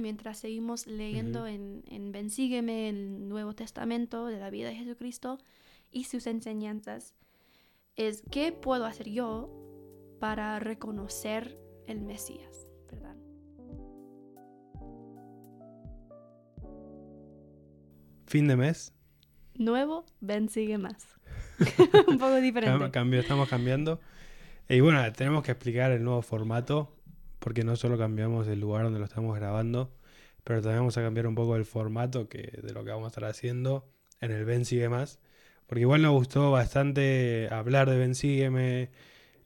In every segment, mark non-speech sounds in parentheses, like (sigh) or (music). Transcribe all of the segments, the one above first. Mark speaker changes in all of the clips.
Speaker 1: mientras seguimos leyendo en, en Ven Sígueme, el Nuevo Testamento de la vida de Jesucristo y sus enseñanzas, es qué puedo hacer yo para reconocer el Mesías, ¿verdad?
Speaker 2: Fin de mes.
Speaker 1: Nuevo, ven, sigue más. (laughs) Un poco (laughs) diferente.
Speaker 2: Cambio, estamos cambiando. Y bueno, tenemos que explicar el nuevo formato, porque no solo cambiamos el lugar donde lo estamos grabando, pero también vamos a cambiar un poco el formato que, de lo que vamos a estar haciendo en el Ven Sigue Más. Porque igual nos gustó bastante hablar de Ven Sígueme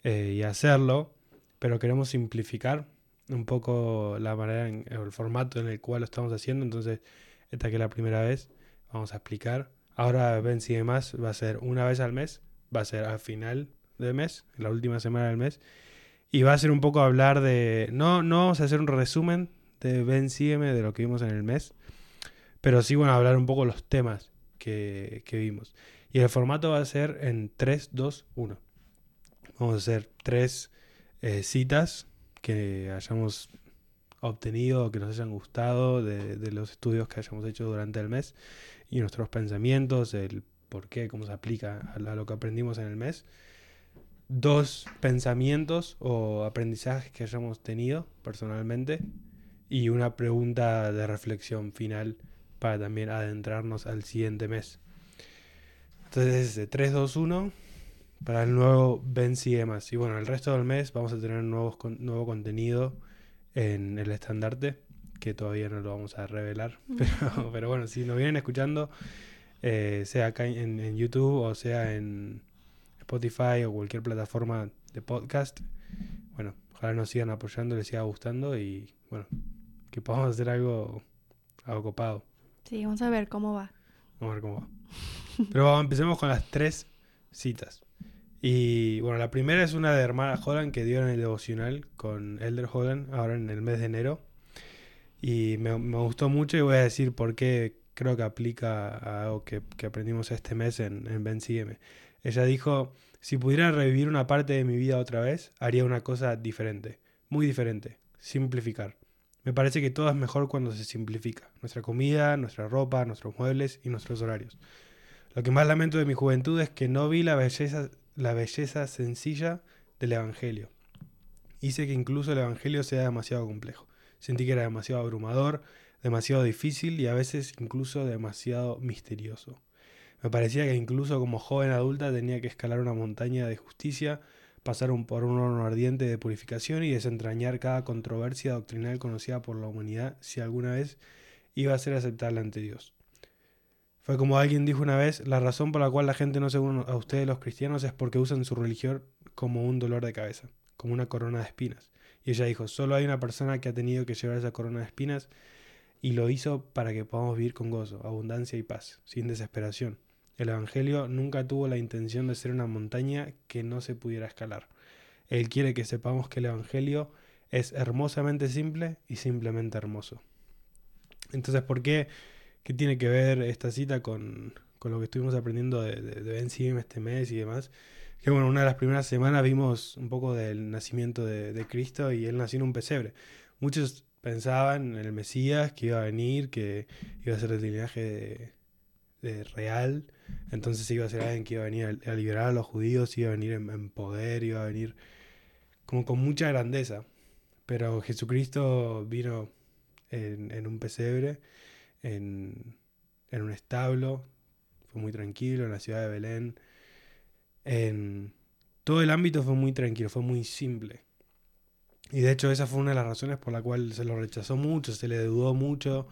Speaker 2: eh, y hacerlo, pero queremos simplificar un poco la manera, en, el formato en el cual lo estamos haciendo. Entonces, esta que es la primera vez, vamos a explicar. Ahora Ven Sigue Más va a ser una vez al mes, va a ser al final del mes, la última semana del mes. Y va a ser un poco hablar de... No, no vamos a hacer un resumen de Ven Sígueme de lo que vimos en el mes, pero sí bueno, hablar un poco los temas que, que vimos. Y el formato va a ser en 3, 2, 1. Vamos a hacer tres eh, citas que hayamos obtenido, que nos hayan gustado de, de, los estudios que hayamos hecho durante el mes y nuestros pensamientos, el por qué, cómo se aplica a lo que aprendimos en el mes dos pensamientos o aprendizajes que hayamos tenido personalmente y una pregunta de reflexión final para también adentrarnos al siguiente mes. Entonces, de 3, 2, 1 para el nuevo Ben Más. Y bueno, el resto del mes vamos a tener nuevos, nuevo contenido en el estandarte, que todavía no lo vamos a revelar. (laughs) Pero, pero bueno, si nos vienen escuchando, eh, sea acá en, en YouTube o sea en, Spotify o cualquier plataforma de podcast. Bueno, ojalá nos sigan apoyando, les siga gustando y bueno, que podamos hacer algo, algo copado.
Speaker 1: Sí, vamos a ver cómo va.
Speaker 2: Vamos a ver cómo va. Pero vamos, empecemos con las tres citas. Y bueno, la primera es una de hermana Holland que dio en el devocional con Elder Holland ahora en el mes de enero. Y me, gustó mucho y voy a decir por qué creo que aplica a algo que, aprendimos este mes en, en Ben ella dijo, si pudiera revivir una parte de mi vida otra vez, haría una cosa diferente, muy diferente, simplificar. Me parece que todo es mejor cuando se simplifica. Nuestra comida, nuestra ropa, nuestros muebles y nuestros horarios. Lo que más lamento de mi juventud es que no vi la belleza, la belleza sencilla del Evangelio. Hice que incluso el Evangelio sea demasiado complejo. Sentí que era demasiado abrumador, demasiado difícil y a veces incluso demasiado misterioso. Me parecía que incluso como joven adulta tenía que escalar una montaña de justicia, pasar por un horno ardiente de purificación y desentrañar cada controversia doctrinal conocida por la humanidad si alguna vez iba a ser aceptable ante Dios. Fue como alguien dijo una vez, la razón por la cual la gente no se une a ustedes los cristianos es porque usan su religión como un dolor de cabeza, como una corona de espinas. Y ella dijo, solo hay una persona que ha tenido que llevar esa corona de espinas y lo hizo para que podamos vivir con gozo, abundancia y paz, sin desesperación. El Evangelio nunca tuvo la intención de ser una montaña que no se pudiera escalar. Él quiere que sepamos que el Evangelio es hermosamente simple y simplemente hermoso. Entonces, ¿por qué? ¿Qué tiene que ver esta cita con, con lo que estuvimos aprendiendo de, de, de este mes y demás? Que bueno, una de las primeras semanas vimos un poco del nacimiento de, de Cristo y él nació en un pesebre. Muchos pensaban en el Mesías que iba a venir, que iba a ser el linaje de, real. Entonces iba a ser alguien que iba a venir a, liberar a los judíos, iba a venir en, poder, iba a venir como con mucha grandeza. Pero Jesucristo vino en, un pesebre, en, en, un establo, fue muy tranquilo, en la ciudad de Belén. En todo el ámbito fue muy tranquilo, fue muy simple. Y de hecho esa fue una de las razones por la cual se lo rechazó mucho, se le dudó mucho,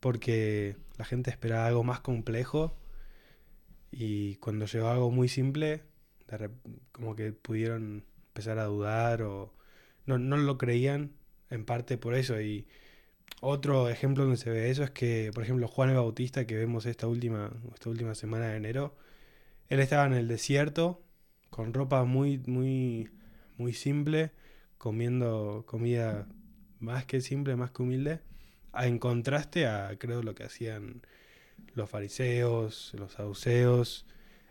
Speaker 2: porque la gente esperaba algo más complejo y cuando llegó algo muy simple, como que pudieron empezar a dudar o no, no lo creían en parte por eso. Y otro ejemplo donde se ve eso es que, por ejemplo, Juan el Bautista, que vemos esta última, esta última semana de enero, él estaba en el desierto con ropa muy, muy, muy simple, comiendo comida más que simple, más que humilde en contraste a, creo, lo que hacían los fariseos, los saduceos,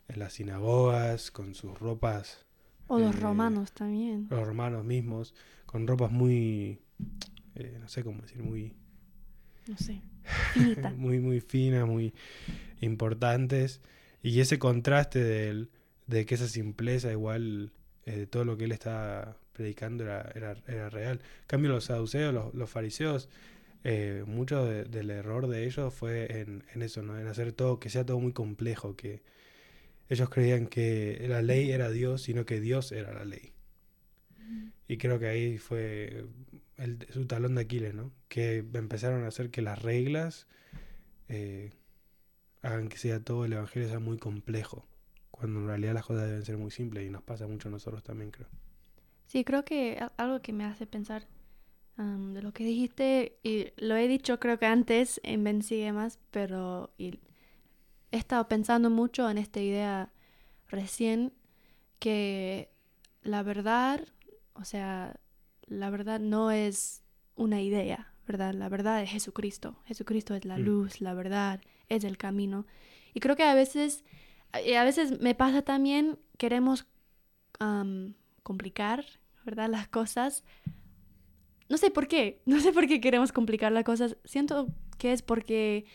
Speaker 2: en las sinagogas, con sus ropas.
Speaker 1: O los eh, romanos también.
Speaker 2: Los romanos mismos, con ropas muy, eh, no sé cómo decir, muy
Speaker 1: no sé, (laughs) finita.
Speaker 2: muy, muy finas, muy importantes. Y ese contraste del, de que esa simpleza igual eh, todo lo que él está predicando era, era, era real. En cambio, los saduceos, los, los fariseos, eh, mucho del error de ellos fue en, en, eso, ¿no? En hacer todo, que sea todo muy complejo, que ellos creían que la ley era Dios, sino que Dios era la ley. Y creo que ahí fue el, su talón de Aquiles, ¿no? Que empezaron a hacer que las reglas eh, hagan que sea todo el Evangelio sea muy complejo, cuando en realidad las cosas deben ser muy simples y nos pasa mucho a nosotros también, creo.
Speaker 1: Sí, creo que algo que me hace pensar um, de lo que dijiste, y lo he dicho creo que antes en Ben Más, pero y he estado pensando mucho en esta idea recién, que la verdad, o sea, la verdad no es una idea, ¿verdad? La verdad es Jesucristo. Jesucristo es la mm. luz, la verdad, es el camino. Y creo que a veces, a veces me pasa también, queremos um, complicar, ¿verdad? Las cosas. No sé por qué, (laughs) no sé por qué queremos complicar las cosas. Siento que es porque,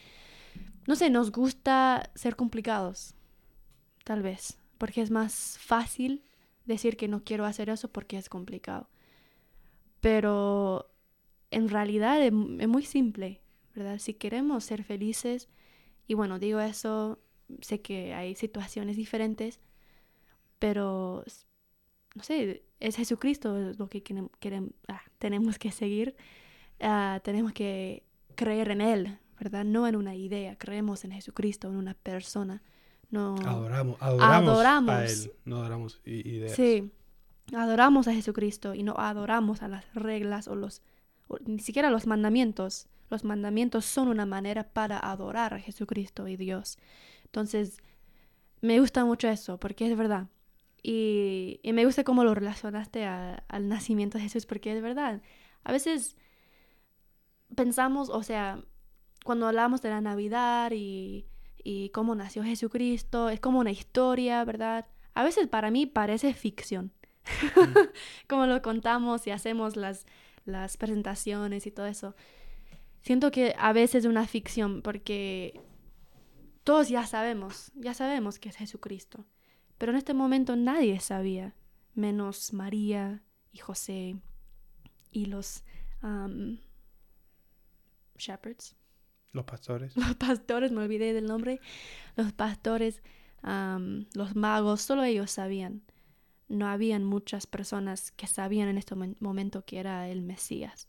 Speaker 1: no sé, nos gusta ser complicados, tal vez, porque es más fácil decir que no quiero hacer eso porque es complicado. Pero en realidad es, muy simple, ¿verdad? Si queremos ser felices, y bueno, digo eso, sé que hay situaciones diferentes, pero no sé, es Jesucristo lo que queremos, ah, tenemos que seguir, ah, tenemos que creer en Él, ¿verdad? No en una idea, creemos en Jesucristo, en una persona. No,
Speaker 2: adoramos, adoramos, a Él, no adoramos ideas.
Speaker 1: Sí, adoramos a Jesucristo y no adoramos a las reglas o los, ni siquiera los mandamientos. Los mandamientos son una manera para adorar a Jesucristo y Dios. Entonces, me gusta mucho eso, porque es verdad. Y, me gusta cómo lo relacionaste al nacimiento de Jesús, porque es verdad. A veces pensamos, o sea, cuando hablamos de la Navidad y, y cómo nació Jesucristo, es como una historia, ¿verdad? A veces para mí parece ficción. (laughs) Como lo contamos y hacemos las, las presentaciones y todo eso. Siento que a veces es una ficción porque todos ya sabemos, ya sabemos que es Jesucristo. Pero en este momento nadie sabía, menos María y José y los shepherds.
Speaker 2: Los pastores.
Speaker 1: Los pastores, me olvidé del nombre. Los pastores, los magos, solo ellos sabían. No habían muchas personas que sabían en este momento que era el Mesías.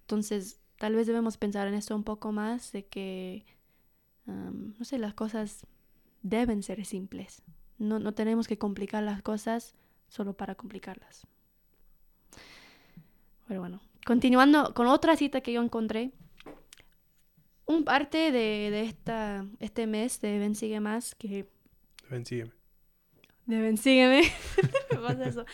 Speaker 1: Entonces, tal vez debemos pensar en esto un poco más, de que, no sé, las cosas deben ser simples. No, no tenemos que complicar las cosas solo para complicarlas. Pero bueno, continuando con otra cita que yo encontré. Un parte de, de esta, este mes de Ven Sigue Más que...
Speaker 2: Ven Sígueme.
Speaker 1: De Ven Sígueme. (laughs) eso.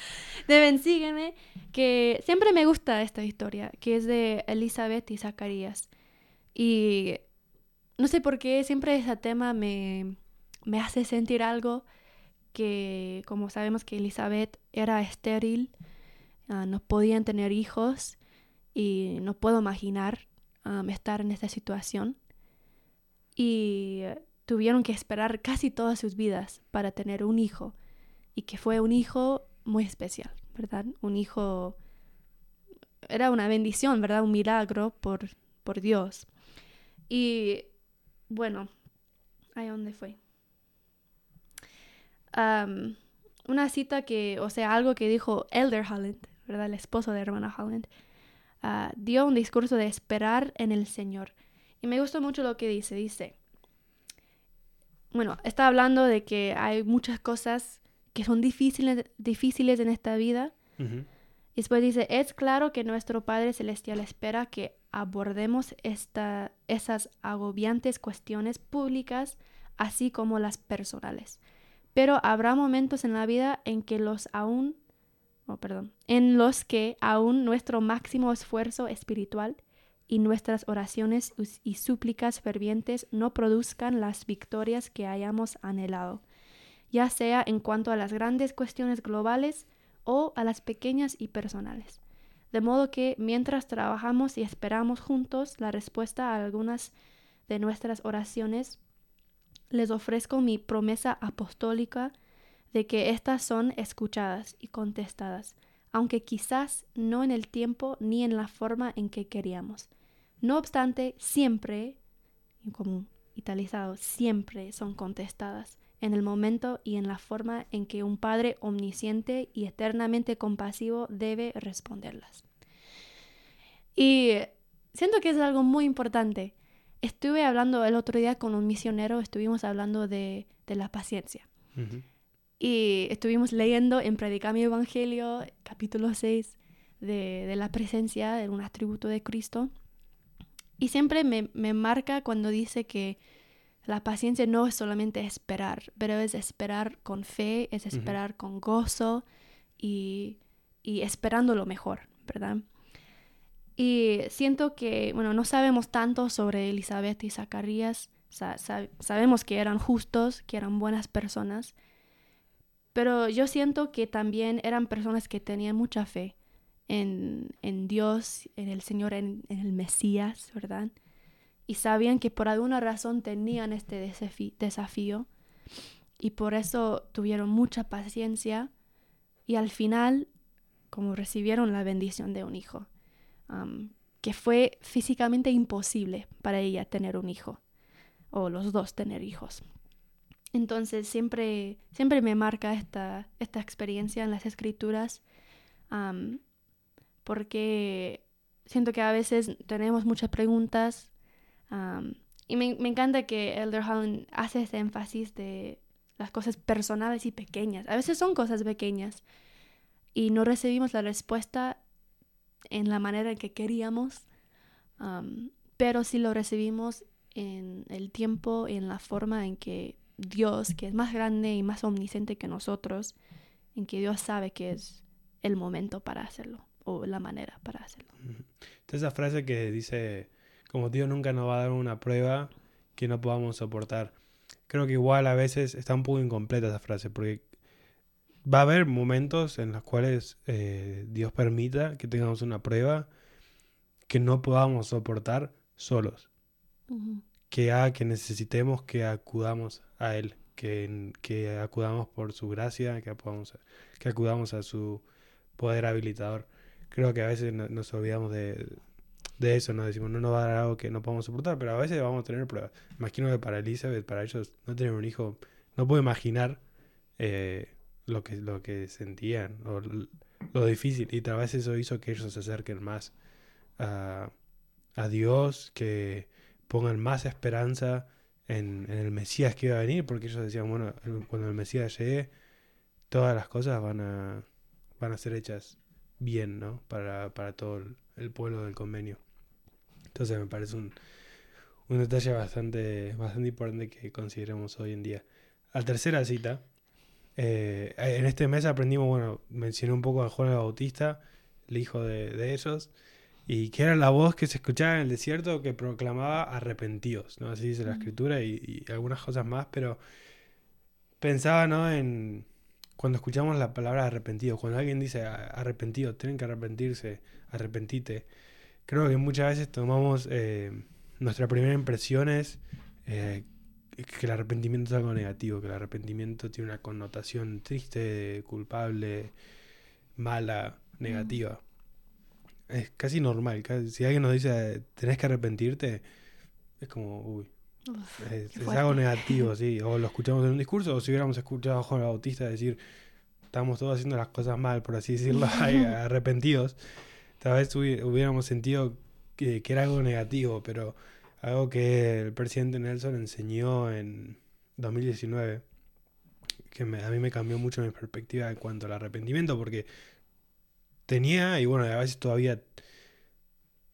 Speaker 1: De Ven Sígueme, que siempre me gusta esta historia, que es de Elizabeth y Zacarías. Y no sé por qué siempre ese tema me, me hace sentir algo que como sabemos que Elizabeth era estéril, ah, no podían tener hijos y no puedo imaginar estar en esta situación. Y tuvieron que esperar casi todas sus vidas para tener un hijo y que fue un hijo muy especial, ¿verdad? Un hijo era una bendición, ¿verdad? Un milagro por, por Dios. Y bueno, ¿a dónde fue? Una cita que, o sea, algo que dijo Elder Holland, ¿verdad? El esposo de hermana Holland, ah, dio un discurso de esperar en el Señor. Y me gustó mucho lo que dice. Dice, bueno, está hablando de que hay muchas cosas que son difíciles, difíciles en esta vida. Y después dice, es claro que nuestro Padre Celestial espera que abordemos esta, esas agobiantes cuestiones públicas, así como las personales. Pero habrá momentos en la vida en que los aún, oh, perdón, en los que aún nuestro máximo esfuerzo espiritual y nuestras oraciones y súplicas fervientes no produzcan las victorias que hayamos anhelado, ya sea en cuanto a las grandes cuestiones globales o a las pequeñas y personales. De modo que mientras trabajamos y esperamos juntos la respuesta a algunas de nuestras oraciones, les ofrezco mi promesa apostólica de que éstas son escuchadas y contestadas, aunque quizás no en el tiempo ni en la forma en que queríamos. No obstante, siempre, como italizado, siempre son contestadas en el momento y en la forma en que un Padre omnisciente y eternamente compasivo debe responderlas. Y siento que es algo muy importante. Estuve hablando el otro día con un misionero, estuvimos hablando de, la paciencia. Y estuvimos leyendo en Predicar mi Evangelio, capítulo 6, de, la presencia de un atributo de Cristo. Y siempre me, me marca cuando dice que la paciencia no es solamente esperar, pero es esperar con fe, es esperar con gozo y, esperando lo mejor, ¿verdad? Y siento que, bueno, no sabemos tanto sobre Elizabeth y Zacarías, sabemos que eran justos, que eran buenas personas, pero yo siento que también eran personas que tenían mucha fe en, Dios, en el Señor, en el Mesías, ¿verdad? y sabían que por alguna razón tenían este desafío. Y por eso tuvieron mucha paciencia. Y al final como recibieron la bendición de un hijo, que fue físicamente imposible para ella tener un hijo o los dos tener hijos. Entonces siempre, siempre me marca esta, esta experiencia en las escrituras porque siento que a veces tenemos muchas preguntas y me, encanta que Elder Holland hace ese énfasis de las cosas personales y pequeñas. A veces son cosas pequeñas y no recibimos la respuesta en la manera en que queríamos, pero si lo recibimos en el tiempo y en la forma en que Dios, que es más grande y más omnisciente que nosotros, en que Dios sabe que es el momento para hacerlo o la manera para hacerlo.
Speaker 2: Esa frase que dice como Dios nunca nos va a dar una prueba que no podamos soportar. Creo que igual a veces está un poco incompleta esa frase, porque va a haber momentos en los cuales eh, Dios permita que tengamos una prueba que no podamos soportar solos. Que haga que necesitemos que acudamos a Él, que, que acudamos por su gracia, que acudamos, que acudamos a su poder habilitador. Creo que a veces nos olvidamos de, de eso, ¿no? Decimos, no nos va a dar algo que no podemos soportar, pero a veces vamos a tener pruebas. Imagino que para Elizabeth, para ellos, no tener un hijo, no puedo imaginar eh, lo, que, lo que sentían o lo difícil. Y tal vez eso hizo que ellos se acerquen más a, a Dios, que pongan más esperanza en, en, el Mesías que iba a venir, porque ellos decían, bueno, cuando el Mesías llegue, todas las cosas van a, van a ser hechas bien, ¿no? Para, para todo el pueblo del convenio. Entonces me parece un, un detalle bastante, bastante importante que consideremos hoy en día. La tercera cita, eh, en este mes aprendimos, bueno, mencioné un poco a Juan el Bautista, el hijo de, ellos, y que era la voz que se escuchaba en el desierto que proclamaba arrepentidos, ¿no? Así dice la escritura y, algunas cosas más, pero pensaba, ¿no? En cuando escuchamos la palabra arrepentido, cuando alguien dice arrepentido, tienen que arrepentirse, arrepentite creo que muchas veces tomamos eh, nuestra primera impresión es eh, que el arrepentimiento es algo negativo, que el arrepentimiento tiene una connotación triste, culpable, mala, negativa. Es casi normal. si alguien nos dice tenés que arrepentirte, es como, uy. es, algo negativo, (laughs) sí. O lo escuchamos en un discurso, o si hubiéramos escuchado a Juan Bautista decir, estamos todos haciendo las cosas mal, por así decirlo, (laughs) arrepentidos tal vez hubiéramos sentido que, era algo negativo, pero algo que el presidente Nelson enseñó en 2019, que a mí me cambió mucho mi perspectiva en cuanto al arrepentimiento, porque tenía, y bueno, a veces todavía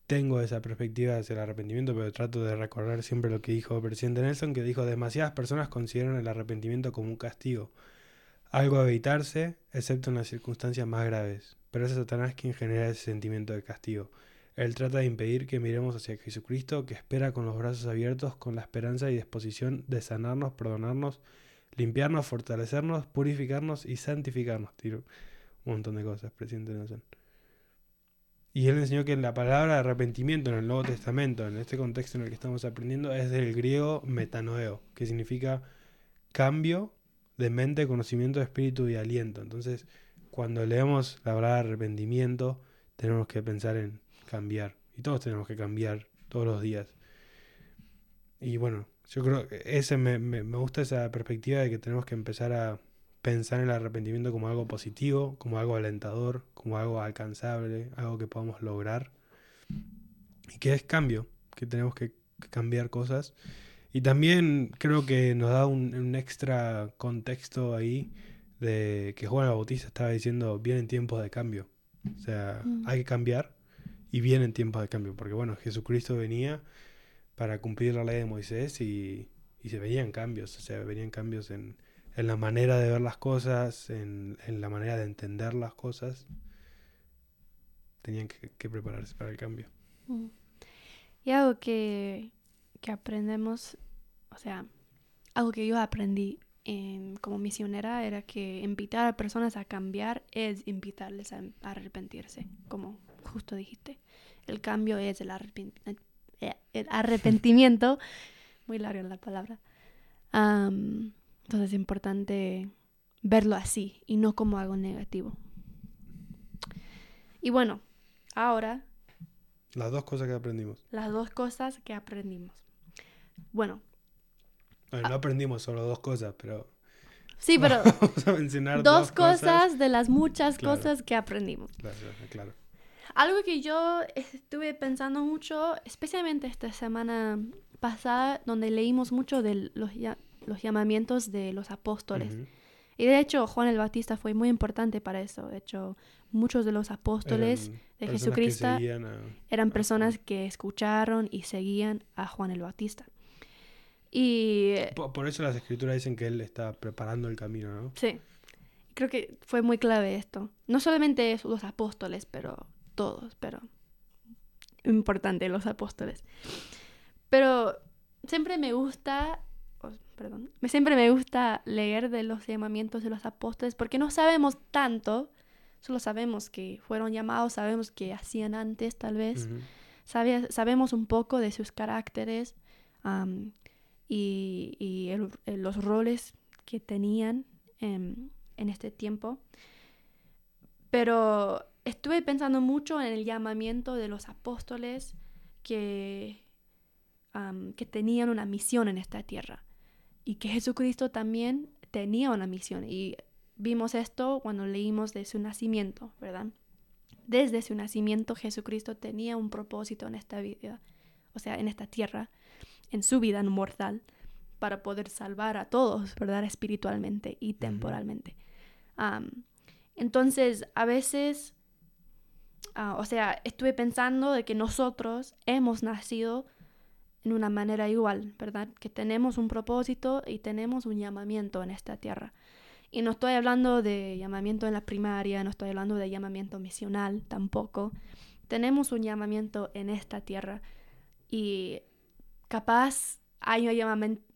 Speaker 2: tengo esa perspectiva hacia el arrepentimiento, pero trato de recordar siempre lo que dijo el presidente Nelson, que dijo, demasiadas personas consideran el arrepentimiento como un castigo, algo a evitarse, excepto en las circunstancias más graves pero es Satanás quien genera ese sentimiento de castigo. Él trata de impedir que miremos hacia Jesucristo, que espera con los brazos abiertos, con la esperanza y disposición de sanarnos, perdonarnos, limpiarnos, fortalecernos, purificarnos y santificarnos. Tiro un montón de cosas, presidente Nelson. Y él enseñó que la palabra arrepentimiento en el Nuevo Testamento, en este contexto en el que estamos aprendiendo, es del griego metanoeo, que significa cambio de mente, conocimiento, espíritu y aliento. Entonces, cuando leemos la palabra arrepentimiento, tenemos que pensar en cambiar. Y todos tenemos que cambiar todos los días. Y bueno, yo creo que ese me, me, me gusta esa perspectiva de que tenemos que empezar a pensar en el arrepentimiento como algo positivo, como algo alentador, como algo alcanzable, algo que podamos lograr. Y que es cambio, que tenemos que, cambiar cosas. Y también creo que nos da un, extra contexto ahí de que Juan Bautista estaba diciendo, vienen tiempos de cambio. O sea, mm. hay que cambiar y vienen tiempos de cambio. Porque bueno, Jesucristo venía para cumplir la ley de Moisés y, y se venían cambios. O sea, venían cambios en, en la manera de ver las cosas, en, la manera de entender las cosas, tenían que, prepararse para el cambio.
Speaker 1: Mm. Y algo que, aprendemos, o sea, algo que yo aprendí como misionera era que invitar a personas a cambiar es invitarles a, arrepentirse, como justo dijiste. El cambio es el, eh, el arrepentimiento. (laughs) Muy larga la palabra. Entonces es importante verlo así y no como algo negativo. Y bueno, ahora...
Speaker 2: Las dos cosas que aprendimos.
Speaker 1: Las dos cosas que aprendimos. Bueno.
Speaker 2: no aprendimos solo dos cosas, pero...
Speaker 1: Sí, (laughs) pero...
Speaker 2: Vamos a mencionar dos,
Speaker 1: cosas, de las muchas cosas que aprendimos.
Speaker 2: Claro, claro.
Speaker 1: Algo que yo estuve pensando mucho, especialmente esta semana pasada, donde leímos mucho de los los llamamientos de los apóstoles. Y de hecho, Juan el Bautista fue muy importante para eso. De hecho, muchos de los apóstoles de Jesucristo eran personas que escucharon y seguían a Juan el Bautista. Y...
Speaker 2: Por, eso las escrituras dicen que él está preparando el camino, ¿no?
Speaker 1: Sí. Creo que fue muy clave esto. No solamente los apóstoles, pero todos, pero importante los apóstoles. Pero siempre me gusta perdón, siempre me gusta leer de los llamamientos de los apóstoles porque no sabemos tanto, solo sabemos que fueron llamados, sabemos que hacían antes tal vez, sabemos un poco de sus caracteres y, los roles que tenían en, este tiempo. Pero estuve pensando mucho en el llamamiento de los apóstoles que, que tenían una misión en esta tierra y que Jesucristo también tenía una misión. Y vimos esto cuando leímos de su nacimiento, ¿verdad? Desde su nacimiento Jesucristo tenía un propósito en esta vida, o sea, en esta tierra, en su vida mortal, para poder salvar a todos, ¿verdad? Espiritualmente y temporalmente. entonces, a veces, ah, o sea, estuve pensando de que nosotros hemos nacido en una manera igual, ¿verdad? Que tenemos un propósito y tenemos un llamamiento en esta tierra. Y no estoy hablando de llamamiento en la primaria, no estoy hablando de llamamiento misional tampoco. Tenemos un llamamiento en esta tierra y capaz hay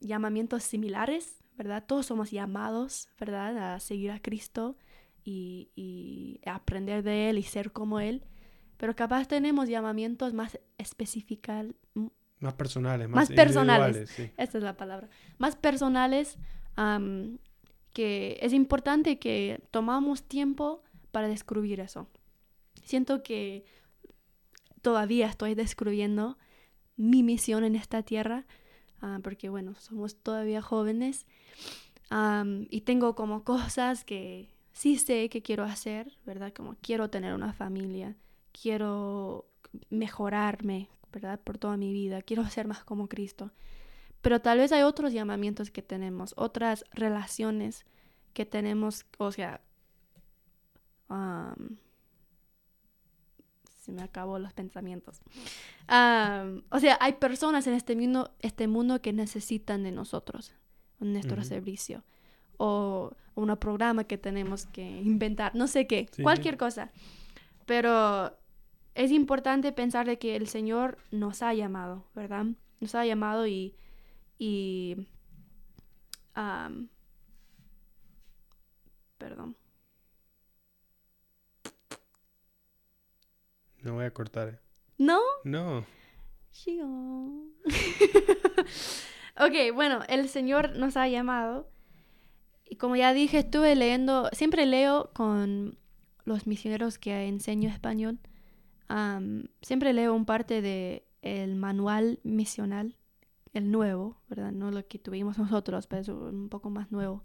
Speaker 1: llamamientos similares, ¿verdad? Todos somos llamados, ¿verdad? A seguir a Cristo y, y aprender de Él y ser como Él. Pero capaz tenemos llamamientos más específicos,
Speaker 2: más personales,
Speaker 1: más, personales. Esta es la palabra. Más personales, que es importante que tomamos tiempo para descubrir eso. Siento que todavía estoy descubriendo mi misión en esta tierra, ah, porque bueno, somos todavía jóvenes y tengo como cosas que sí sé que quiero hacer, ¿verdad? Como quiero tener una familia, quiero mejorarme ¿verdad? Por toda mi vida. Quiero (laughs) ser más como Cristo. Pero tal vez hay otros llamamientos que tenemos, otras relaciones que tenemos, o sea, se me acabó los pensamientos. o sea, hay personas en este mundo, este mundo que necesitan de nosotros, nuestro servicio, o un programa que tenemos que inventar, no sé qué, cualquier cosa. Pero es importante pensar de que el Señor nos ha llamado, ¿verdad? Nos ha llamado y... y perdón.
Speaker 2: No voy a cortar. eh.
Speaker 1: ¿No?
Speaker 2: No. (laughs)
Speaker 1: Ok, bueno, el Señor nos ha llamado. Y como ya dije, estuve leyendo, siempre leo con los misioneros que enseño español. am, siempre leo un parte de el manual misional, el nuevo, ¿verdad? No lo que tuvimos nosotros, pero es un poco más nuevo.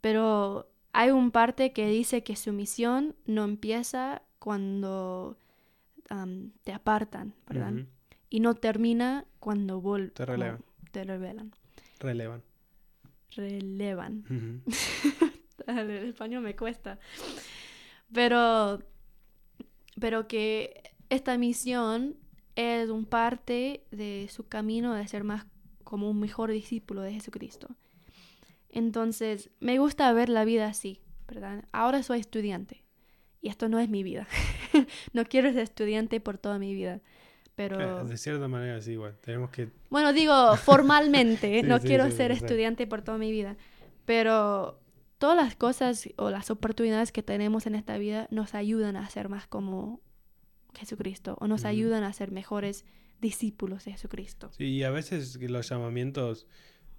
Speaker 1: Pero hay un parte que dice que su misión no empieza cuando te apartan, ¿verdad? Y no termina cuando vuelven.
Speaker 2: Te relevan.
Speaker 1: te revelan.
Speaker 2: Relevan.
Speaker 1: Relevan. (laughs) El español me cuesta. Pero, pero que esta misión es un parte de su camino de ser más como un mejor discípulo de Jesucristo. Entonces, me gusta ver la vida así, ¿verdad? Ahora soy estudiante y esto no es mi vida. (laughs) no quiero ser estudiante por toda mi vida. Pero...
Speaker 2: De cierta manera, sí, igual. Tenemos que.
Speaker 1: Bueno, digo (laughs) formalmente,
Speaker 2: Sí,
Speaker 1: no
Speaker 2: sí,
Speaker 1: quiero
Speaker 2: sí,
Speaker 1: ser estudiante por toda mi vida, pero todas las cosas o las oportunidades que tenemos en esta vida nos ayudan a ser más como Jesucristo o nos
Speaker 2: Ujú.
Speaker 1: ayudan a ser mejores discípulos de Jesucristo.
Speaker 2: Sí, y a veces los llamamientos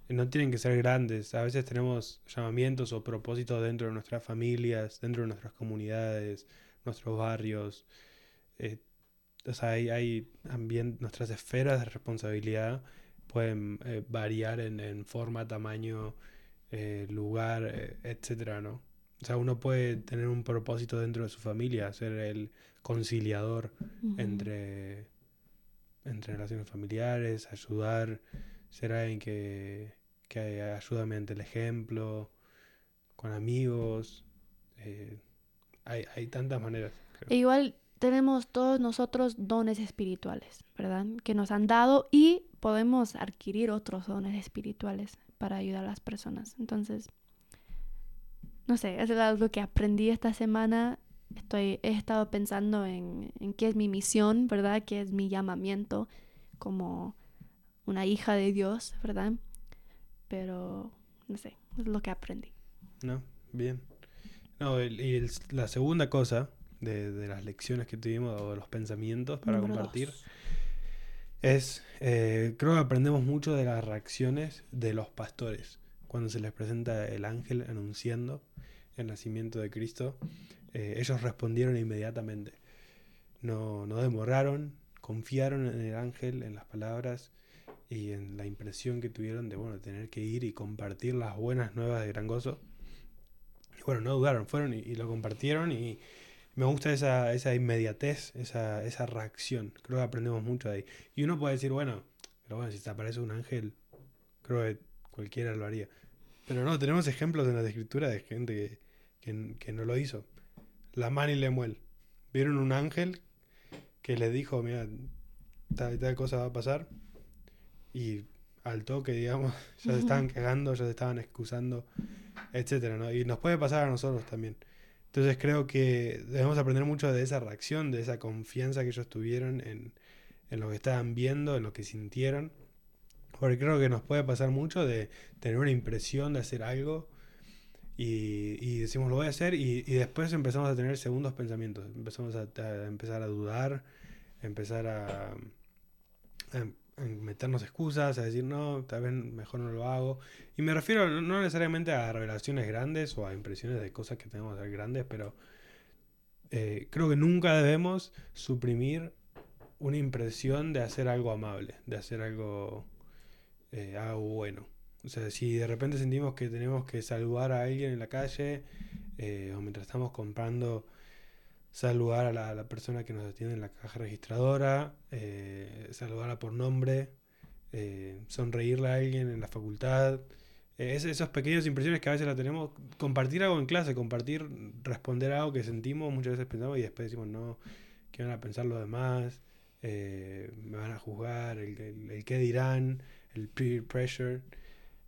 Speaker 2: no tienen que ser grandes. A veces tenemos llamamientos o propósitos dentro de nuestras familias, dentro de nuestras comunidades, nuestros barrios. Eh, o sea, hay, hay nuestras esferas de responsabilidad pueden eh, variar en, en forma, tamaño, eh, lugar, eh, etcétera, ¿no? O sea, uno puede tener un propósito dentro de su familia, ser el conciliador entre, entre relaciones familiares, ayudar, ser alguien que, que ayuda mediante el ejemplo, con amigos. eh, hay, hay tantas maneras. creo.
Speaker 1: E igual tenemos todos nosotros dones espirituales, ¿verdad? Que nos han dado y podemos adquirir otros dones espirituales para ayudar a las personas. Entonces, no sé, es algo que aprendí esta semana. Estoy, he estado pensando en, en qué es mi misión, ¿verdad? Qué es mi llamamiento como una hija de Dios, ¿verdad? Pero, no sé, es lo que aprendí.
Speaker 2: ¿No? Bien. No, y la segunda cosa de, de las lecciones que tuvimos o de los pensamientos para
Speaker 1: Número
Speaker 2: compartir
Speaker 1: dos.
Speaker 2: es, eh, creo que aprendemos mucho de las reacciones de los pastores cuando se les presenta el ángel anunciando el nacimiento de Cristo. eh, ellos respondieron inmediatamente. No, no demoraron, confiaron en el ángel, en las palabras y en la impresión que tuvieron de bueno, tener que ir y compartir las buenas nuevas de gran gozo. Y bueno, no dudaron, fueron y, y lo compartieron y me gusta esa, esa inmediatez, esa, esa reacción. Creo que aprendemos mucho de ahí. Y uno puede decir, bueno, pero bueno, si te aparece un ángel, creo que cualquiera lo haría. Pero no, tenemos ejemplos en la escritura de gente que, que, que no lo hizo. La man y Lemuel. Vieron un ángel que les dijo, mira, tal y tal cosa va a pasar. Y al toque, digamos, (laughs) ya se estaban quejando, ya se estaban excusando, etcétera, ¿no? Y nos puede pasar a nosotros también. Entonces creo que debemos aprender mucho de esa reacción, de esa confianza que ellos tuvieron en, en lo que estaban viendo, en lo que sintieron. Porque creo que nos puede pasar mucho de tener una impresión de hacer algo y, y decimos lo voy a hacer y, y después empezamos a tener segundos pensamientos. Empezamos a, empezar a dudar, empezar a meternos excusas, a decir no, tal vez mejor no lo hago. Y me refiero no- necesariamente a revelaciones grandes o a impresiones de cosas que tenemos que hacer grandes, pero eh, creo que nunca debemos suprimir una impresión de hacer algo amable, de hacer algo, eh, algo bueno. O sea, si de repente sentimos que tenemos que saludar a alguien en la calle, eh, o mientras estamos comprando, saludar a la, la persona que nos atiende en la caja registradora, eh, saludarla por nombre, eh, sonreírle a alguien en la facultad, eh, es- esas pequeñas impresiones que a veces la tenemos, compartir algo en clase, compartir, responder algo que sentimos, muchas veces pensamos y después decimos, no, ¿qué van a pensar los demás? Eh, me van a juzgar, el, el, el qué dirán, el peer pressure,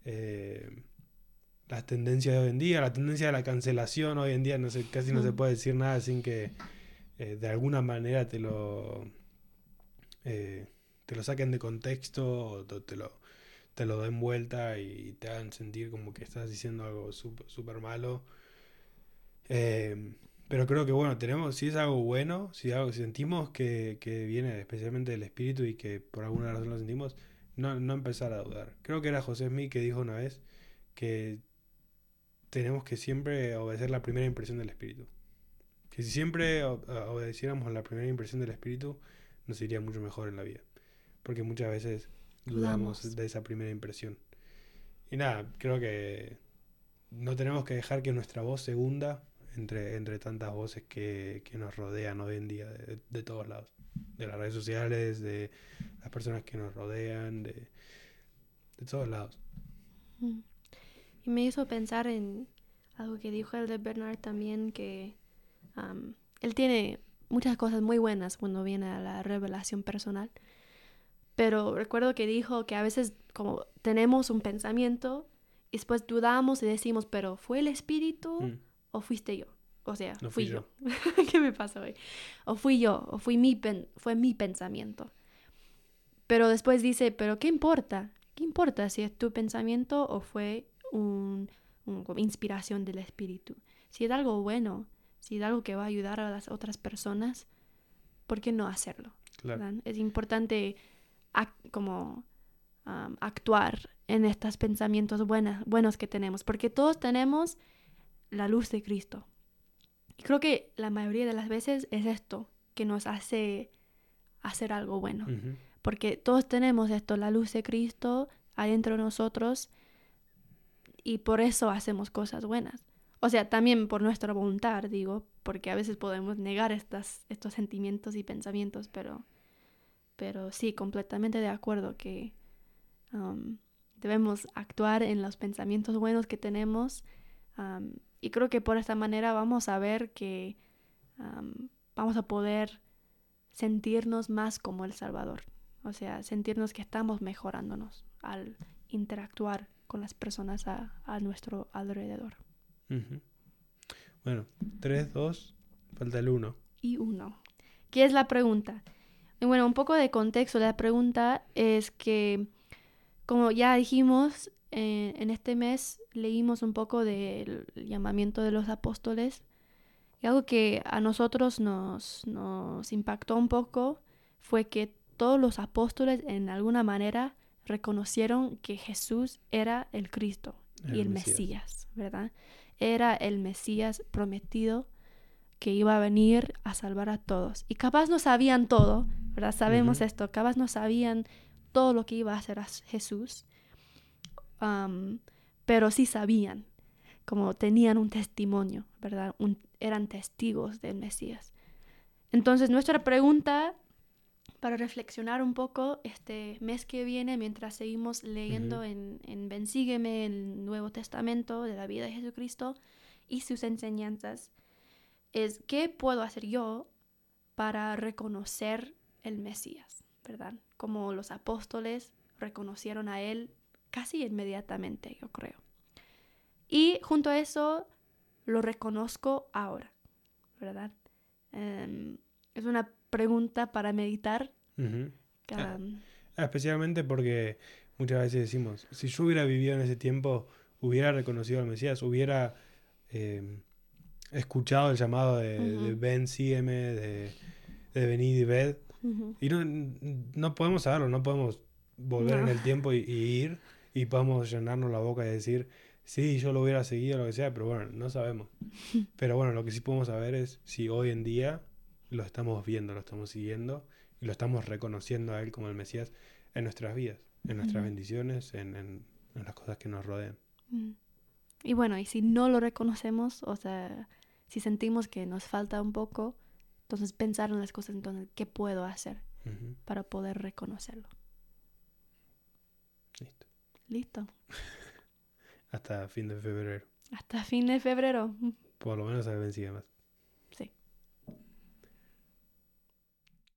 Speaker 2: eh, las tendencias de hoy en día, la tendencia de la cancelación hoy en día, no sé, casi no se
Speaker 1: Mm.
Speaker 2: puede decir nada sin que eh, de alguna manera te lo eh, te lo saquen de contexto o te, lo te lo den vuelta y te hagan sentir como que estás diciendo algo súper súper malo. Eh, Pero creo que bueno, tenemos, si es algo bueno, si algo sentimos que, que viene especialmente del espíritu y que por alguna razón lo sentimos, no, no empezar a dudar. Creo que era José Smith que dijo una vez que tenemos que siempre obedecer la primera impresión del espíritu. Que si siempre obedeciéramos a la primera impresión del espíritu, nos iría mucho mejor en la vida. Porque muchas veces dudamos de esa primera impresión. Y nada, creo que no tenemos que dejar que nuestra voz se hunda entre, entre tantas voces que, nos rodean hoy en día de, todos lados. De las redes sociales, de las personas que nos rodean, de, de todos lados.
Speaker 1: Mm. Y me hizo pensar en algo que dijo el de Bernard también, que él tiene muchas cosas muy buenas cuando viene a la revelación personal. Pero recuerdo que dijo que a veces como tenemos un pensamiento y después dudamos y decimos, pero ¿fue el espíritu mm. o fuiste yo? O sea, fui, yo. (laughs) ¿Qué me pasó hoy? O fui yo, o fui mi fue mi pensamiento. Pero después dice, pero ¿qué importa? ¿Qué importa si es tu pensamiento o fue un, inspiración del espíritu? Si es algo bueno, si es algo que va a ayudar a las otras personas, ¿por qué no hacerlo? Es importante como actuar en estos pensamientos buenas, buenos que tenemos, porque todos tenemos la luz de Cristo. Y creo que la mayoría de las veces es esto que nos hace hacer algo bueno, porque todos tenemos esto, la luz de Cristo adentro de nosotros y por eso hacemos cosas buenas. O sea, también por nuestra voluntad, digo, porque a veces podemos negar estas, estos sentimientos y pensamientos, pero, pero sí, completamente de acuerdo que um, debemos actuar en los pensamientos buenos que tenemos um, y creo que por esta manera vamos a ver que um, vamos a poder sentirnos más como el Salvador, o sea, sentirnos que estamos mejorándonos al interactuar con las personas a, a nuestro alrededor.
Speaker 2: Bueno, 3, 2, falta el 1.
Speaker 1: Y 1. ¿Qué es la pregunta? Bueno, un poco de contexto. La pregunta es que, como ya dijimos, eh, en este mes leímos un poco del llamamiento de los apóstoles. Y algo que a nosotros nos, nos impactó un poco fue que todos los apóstoles en alguna manera reconocieron que Jesús era el Cristo y el Mesías, ¿verdad? era el Mesías prometido que iba a venir a salvar a todos. Y capaz no sabían todo, ¿verdad? Sabemos esto, capaz no sabían todo lo que iba a hacer a Jesús, pero sí sabían, como tenían un testimonio, ¿verdad? eran testigos del Mesías. Entonces nuestra pregunta para reflexionar un poco este mes que viene mientras seguimos leyendo en, en Bensígueme el Nuevo Testamento de la vida de Jesucristo y sus enseñanzas es qué puedo hacer yo para reconocer el Mesías, ¿verdad? Como los apóstoles reconocieron a él casi inmediatamente, yo creo. Y junto a eso lo reconozco ahora, ¿verdad? Em, es una pregunta para meditar.
Speaker 2: Ah, especialmente porque muchas veces decimos, si yo hubiera vivido en ese tiempo, hubiera reconocido al Mesías, hubiera em, escuchado el llamado de, Ben, sígueme, de, de venid y ved. Y no, no podemos saberlo, no podemos volver en el tiempo y, ir y podemos llenarnos la boca y decir, sí, yo lo hubiera seguido, lo que sea, pero bueno, no sabemos. (laughs) Pero bueno, lo que sí podemos saber es si hoy en día lo estamos viendo, lo estamos siguiendo y lo estamos reconociendo a Él como el Mesías en nuestras vidas, en nuestras bendiciones, en, en, las cosas que nos rodean.
Speaker 1: Mm. Y bueno, y si no lo reconocemos, o sea, si sentimos que nos falta un poco, entonces pensar en las cosas, entonces, ¿qué puedo hacer para poder reconocerlo?
Speaker 2: Listo.
Speaker 1: Listo. (laughs)
Speaker 2: Hasta fin de febrero.
Speaker 1: Hasta fin de febrero.
Speaker 2: Por lo menos a ver más.